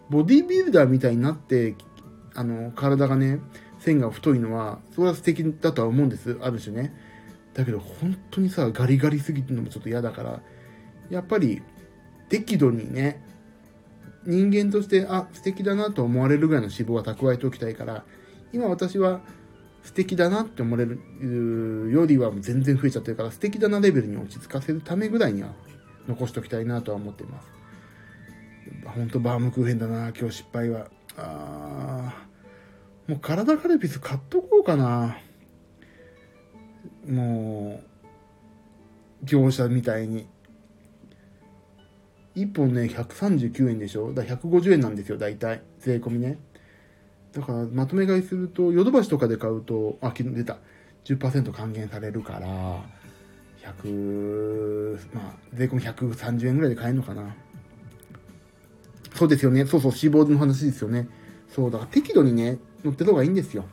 ボディビルダーみたいになって、あの、体がね、線が太いのは、それは素敵だとは思うんです。ある種ね。だけど、本当にさ、ガリガリすぎるのもちょっと嫌だから、やっぱり、適度にね、人間として、あ、素敵だなと思われるぐらいの脂肪は蓄えておきたいから、今私は素敵だなって思われるよりは全然増えちゃってるから、素敵だなレベルに落ち着かせるためぐらいには残しておきたいなとは思っています。ほんとバームクーヘンだな、今日失敗は。あ、もう体カルピス買っとこうかな。もう、業者みたいに。1本ね、139円でしょ？だから150円なんですよ、大体。税込みね。だから、まとめ買いすると、ヨドバシとかで買うと、あ、昨日出た。10%還元されるから、100、まあ、税込み130円ぐらいで買えるのかな。そうですよね。そうそう、脂肪の話ですよね。そう、だから適度にね、乗ってた方がいいんですよ。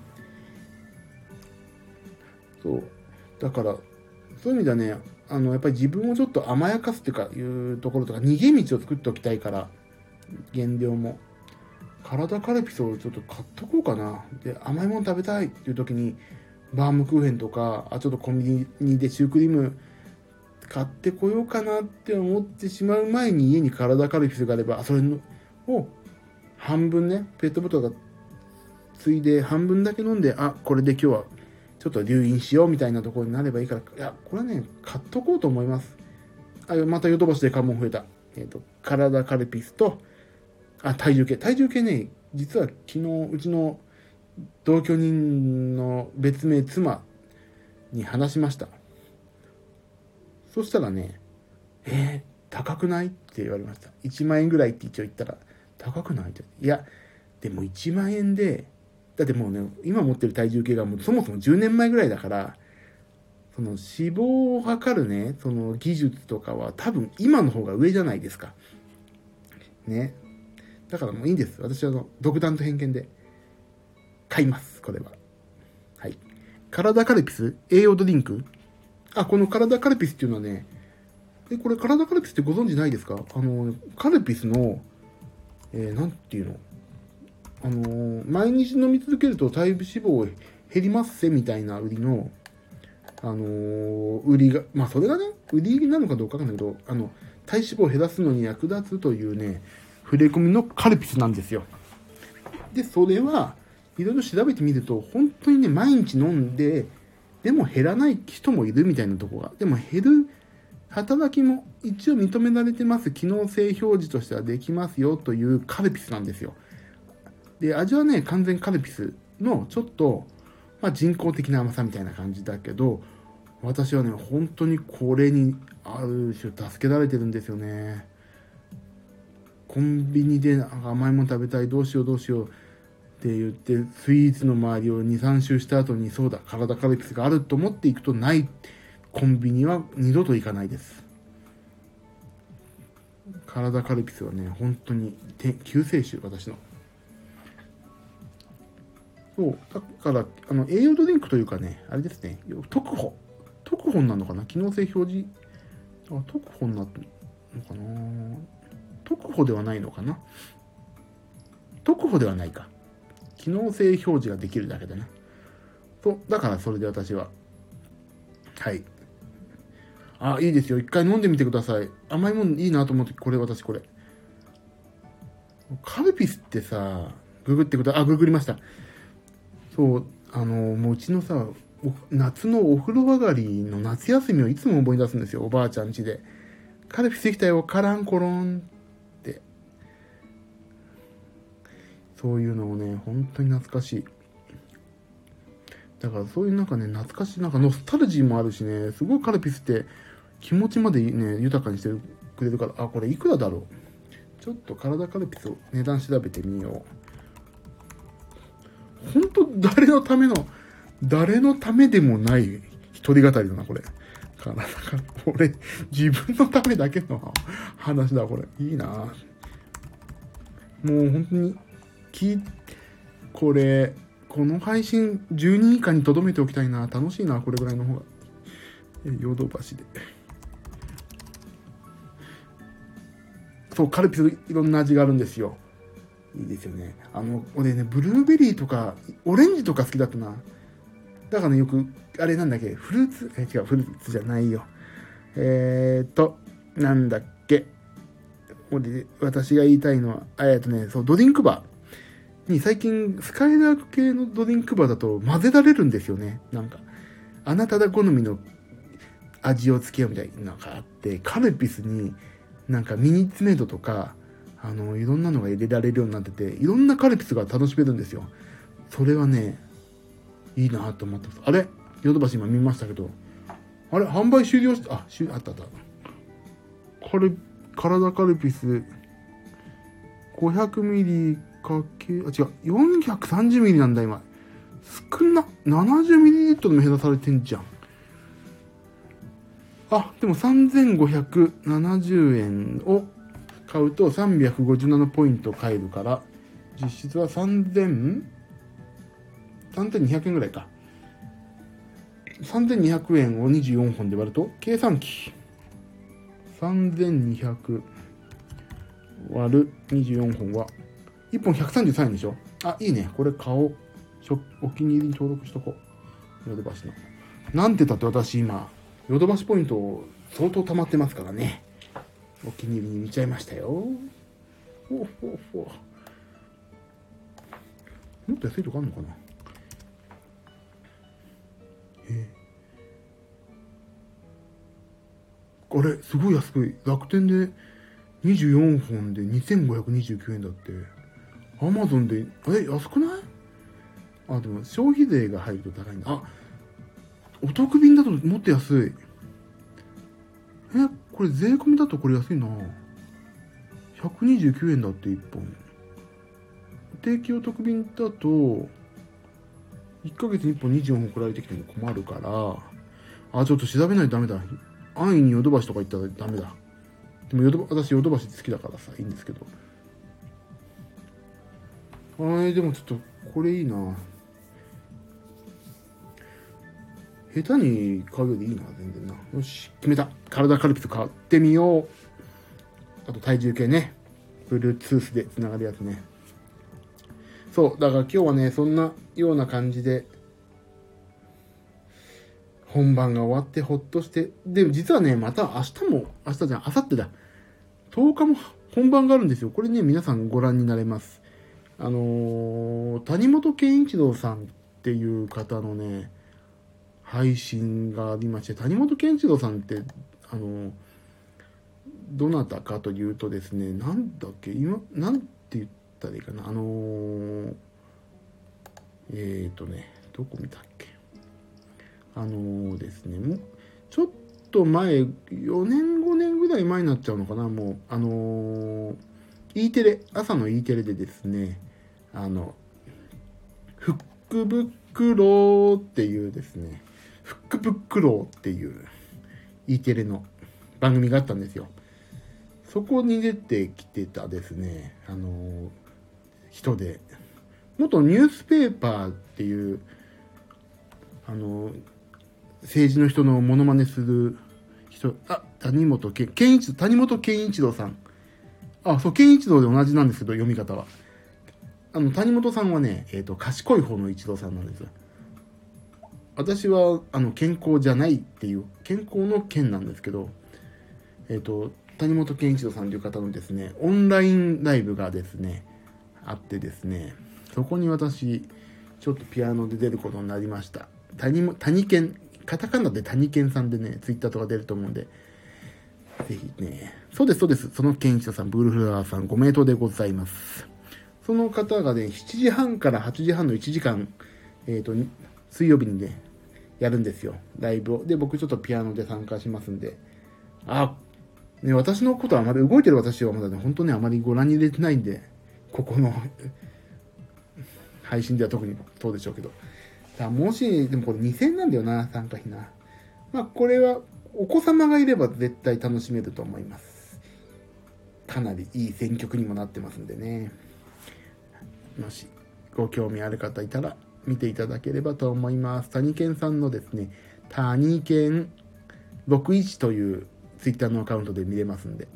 そう。だから、そういう意味ではね、あの、やっぱり自分をちょっと甘やかすっていうか、いうところとか、逃げ道を作っておきたいから、原料も。体カルピスをちょっと買っとこうかな。で、甘いもの食べたいっていう時に、バームクーヘンとか、あ、ちょっとコンビニでシュークリーム買ってこようかなって思ってしまう前に家に体カルピスがあれば、それを半分ね、ペットボトルがついで半分だけ飲んで、あ、これで今日はちょっと留飲しようみたいなところになればいいから、いや、これはね、買っとこうと思います。あ、またヨドバシで買うもん増えた。えっ、ー、と、体カルピスと、あ、体重計。体重計ね、実は昨日、うちの同居人の別名妻に話しました。そしたらね、えー、高くない？って言われました。1万円ぐらいって一応言ったら、高くない？って。いや、でも1万円で、だってもうね、今持ってる体重計がもうそもそも10年前ぐらいだから、その脂肪を測るね、その技術とかは多分今の方が上じゃないですか。ね。だからもういいんです。私はあの独断と偏見で買います、これは。はい。体カルピス？栄養ドリンク？あ、この体カルピスっていうのはね、え、これ体カルピスってご存知ないですか？あの、カルピスの、えー、なんていうの？あのー、毎日飲み続けると体脂肪減りますせみたいな売りの、あのー、売りが、まあそれがね、売りなのかどうかわかんないけど、あの、体脂肪を減らすのに役立つというね、触れ込みのカルピスなんですよ。で、それは、いろいろ調べてみると、本当にね、毎日飲んで、でも減らない人もいるみたいなとこが。でも減る働きも一応認められてます。機能性表示としてはできますよというカルピスなんですよ。で、味はね、完全カルピスのちょっと、まあ、人工的な甘さみたいな感じだけど、私はね、本当にこれにある種助けられてるんですよね。コンビニで甘いもの食べたい、どうしようどうしようって言って、スイーツの周りを2、3周した後に、そうだ、体カルピスがあると思っていくとない、コンビニは二度と行かないです。体カルピスはね、本当に救世主、私の。そう、だから、あの、栄養ドリンクというかね、あれですね、特保。特保なのかな？機能性表示？あ、特保になってるのかな？特保ではないのかな？特保ではないか。機能性表示ができるだけだね。そう、だからそれで私は。はい。あ、いいですよ。一回飲んでみてください。甘いもんいいなと思って、これ私これ。カルピスってさ、ググってください、あ、ググりました。そう、あの、もううちのさ、夏のお風呂上がりの夏休みをいつも思い出すんですよ、おばあちゃん家で。カルピスできたよ、カランコロンって。そういうのをね、本当に懐かしい。だからそういうなんかね、懐かしい、なんかノスタルジーもあるしね、すごいカルピスって気持ちまでね、豊かにしてくれるから、あ、これいくらだろう。ちょっと体カルピスを値段調べてみよう。本当誰のための、誰のためでもない一人語りだな、これ。かな、だから、俺、自分のためだけの話だ、これ。いいなもう本当に、き、これ、この配信10人以下に留めておきたいな。楽しいな、これぐらいの方が。ヨドバシで。そう、カルピスいろんな味があるんですよ。ですよね。あの、俺ね、ブルーベリーとか、オレンジとか好きだったな。だからね、よく、あれなんだっけ、フルーツ、え、違う、フルーツじゃないよ。えーと、なんだっけ？俺、私が言いたいのは、えっとね、そう、ドリンクバーに最近、スカイラーク系のドリンクバーだと混ぜられるんですよね。なんか、あなただ好みの味をつけようみたいなのがあって、カルピスになんかミニッツメイドとか、あの、いろんなのが入れられるようになってて、いろんなカルピスが楽しめるんですよ。それはね、いいなと思ってます。あれ？ヨドバシ今見ましたけど、あれ？販売終了した、あ、終あったあった。これ、体カルピス、500ミリかけ、あ、違う、430ミリなんだ今。少な、70ミリリットルも減らされてんじゃん。あ、でも3570円を買うと357ポイント買えるから、実質は3000、3200円ぐらいか。3200円を24本で割ると、計算機。3200割る24本は、1本133円でしょ？あ、いいね。これ買おう。お気に入りに登録しとこう。ヨドバシの。なんてたって私今、ヨドバシポイントを相当溜まってますからね。お気に入りに見ちゃいましたよ。ほうほうほう。もっと安いとこあるのかな？え？あれ、すごい安い。楽天で24本で2529円だって。アマゾンで、え、安くない？あ、でも消費税が入ると高いんだ。あ、お得便だともっと安い。え、これ税込みだとこれ安いな。129円だって1本。定期お得便だと、1ヶ月に1本24本送られてきても困るから、あ、ちょっと調べないとダメだ。安易にヨドバシとか行ったらダメだ。でもヨド私ヨドバシ好きだからさ、いいんですけど。あれ、でもちょっと、これいいな。下手に買うよりいいな、全然な。よし、決めた。体カルピス買ってみよう。あと体重計ね。Bluetooth で繋がるやつね。そう、だから今日はね、そんなような感じで、本番が終わってほっとして、でも実はね、また明日も、明日じゃん、明後日だ。10日も本番があるんですよ。これね、皆さんご覧になれます。あのー、谷本健一郎さんっていう方のね、配信がありまして、谷本健一郎さんって、あの、どなたかというとですね、なんだっけ、今、なんて言ったらいいかな、あのー、えっ、ー、とね、どこ見たっけ。あの、ですね、もう、ちょっと前、4年、5年ぐらい前になっちゃうのかな、もう、あの、E テレ、朝の E テレでですね、あの、フックブックローっていうですね、フックブックローっていう E テレの番組があったんですよ。そこに出てきてたですね、あの、人で、元ニュースペーパーっていう、あの、政治の人のモノマネする人、あ、谷本健、健一、谷本健一郎さん。あ、そう、健一郎で同じなんですけど、読み方は。あの、谷本さんはね、えっ、ー、と、賢い方の一郎さんなんですよ。私はあの健康じゃないっていう健康の健なんですけど、えっ、ー、と谷本健一郎さんという方のですねオンラインライブがですねあってですねそこに私ちょっとピアノで出ることになりました。谷谷健カタカナで谷健さんでねツイッターとか出ると思うんでぜひねそうですそうです。その健一郎さんブルフラワーさんご名答でございます。その方がね7時半から8時半の1時間えっ、ー、と水曜日にねやるんですよ。ライブを。で、僕ちょっとピアノで参加しますんで。あ、ね、私のことはあまり動いてる私はまだね、本当ね、あまりご覧に入れてないんで、ここの配信では特にそうでしょうけど。だもし、でもこれ2000なんだよな、参加費な。まあ、これは、お子様がいれば絶対楽しめると思います。かなりいい選曲にもなってますんでね。もし、ご興味ある方いたら、見ていただければと思います。谷健さんのですね、谷健61というツイッターのアカウントで見れますんで、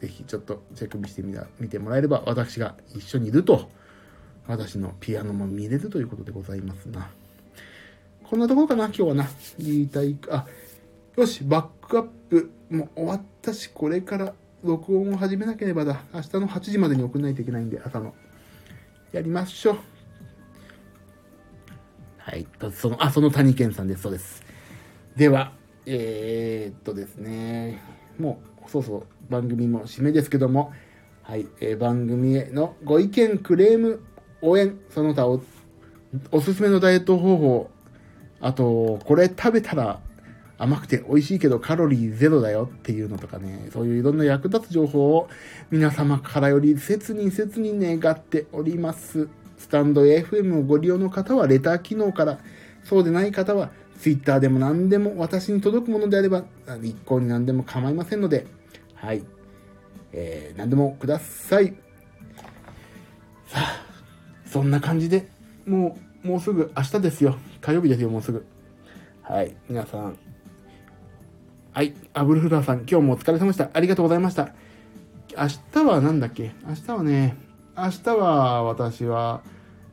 ぜひちょっとチェックしてみた見てもらえれば、私が一緒にいると、私のピアノも見れるということでございますな。こんなところかな、今日はな。言いたい、あ、よし、バックアップも終わったし、これから録音を始めなければだ。明日の8時までに送らないといけないんで、朝の。やりましょう。はい。その、あ、その谷健さんです。そうです。では、えー、っとですね、もう、そうそう、番組も締めですけども、はい、えー、番組へのご意見、クレーム、応援、その他お、おすすめのダイエット方法、あと、これ食べたら甘くて美味しいけどカロリーゼロだよっていうのとかね、そういういろんな役立つ情報を皆様からより切に切に願っております。スタンド FM をご利用の方はレター機能から、そうでない方は Twitter でも何でも私に届くものであれば、一向に何でも構いませんので、はい。えー、何でもください。さあ、そんな感じで、もう、もうすぐ明日ですよ。火曜日ですよ、もうすぐ。はい。皆さん。はい。アブルフラーさん、今日もお疲れ様でした。ありがとうございました。明日は何だっけ？明日はね、明日は私は、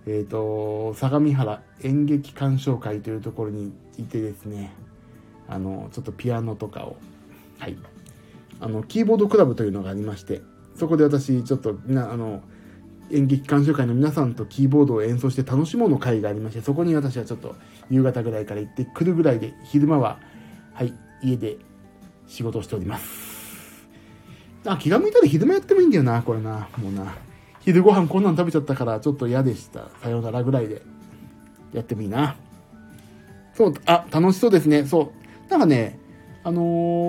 えっ、ー、と、相模原演劇鑑賞会というところにいてですね、あの、ちょっとピアノとかをはい。あの、キーボードクラブというのがありまして、そこで私、ちょっと、な、あの、演劇鑑賞会の皆さんとキーボードを演奏して楽しもうの会がありまして、そこに私はちょっと夕方ぐらいから行ってくるぐらいで、昼間は、はい、家で仕事をしております。あ、気が向いたら昼間やってもいいんだよな、これな。もうな。昼ご飯こんなん食べちゃったからちょっと嫌でした。さようならぐらいでやってもいいな。そう、あ、楽しそうですね。そう。なんかね、あの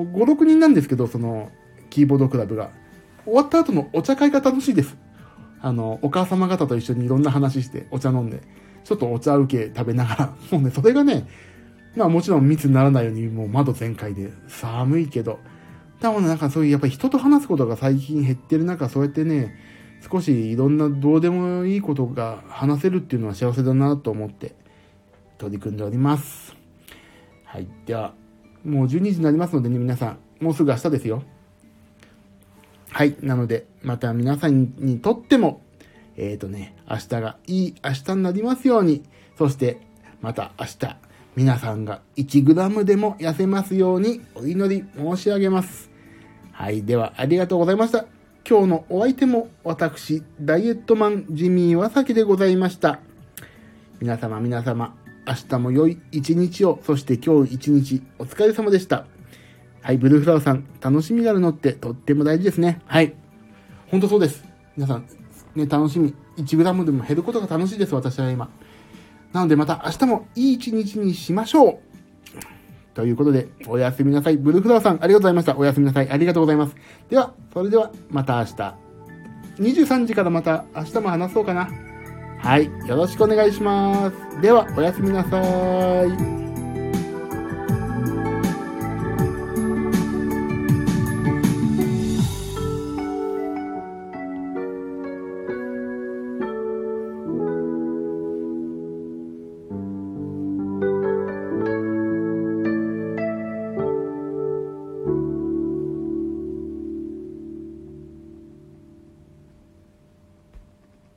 ー、5、6人なんですけど、その、キーボードクラブが。終わった後のお茶会が楽しいです。あの、お母様方と一緒にいろんな話して、お茶飲んで、ちょっとお茶受け食べながら、<laughs> もうね、それがね、まあもちろん密にならないようにもう窓全開で、寒いけど、多分なんかそういうやっぱり人と話すことが最近減ってる中、そうやってね、少しいろんなどうでもいいことが話せるっていうのは幸せだなと思って取り組んでおります。はい。では、もう12時になりますのでね、皆さん、もうすぐ明日ですよ。はい。なので、また皆さんにとっても、えっ、ー、とね、明日がいい明日になりますように、そして、また明日、皆さんが 1g でも痩せますようにお祈り申し上げます。はい。では、ありがとうございました。今日のお相手も私、ダイエットマン、ジミー・ワサキでございました。皆様、皆様、明日も良い一日を、そして今日一日、お疲れ様でした。はい、ブルーフラワーさん、楽しみがあるのってとっても大事ですね。はい。ほんとそうです。皆さん、ね、楽しみ。1g でも減ることが楽しいです、私は今。なのでまた明日もいい一日にしましょう。ということで、おやすみなさい。ブルーフラワーさん、ありがとうございました。おやすみなさい。ありがとうございます。では、それでは、また明日。23時からまた明日も話そうかな。はい。よろしくお願いします。では、おやすみなさい。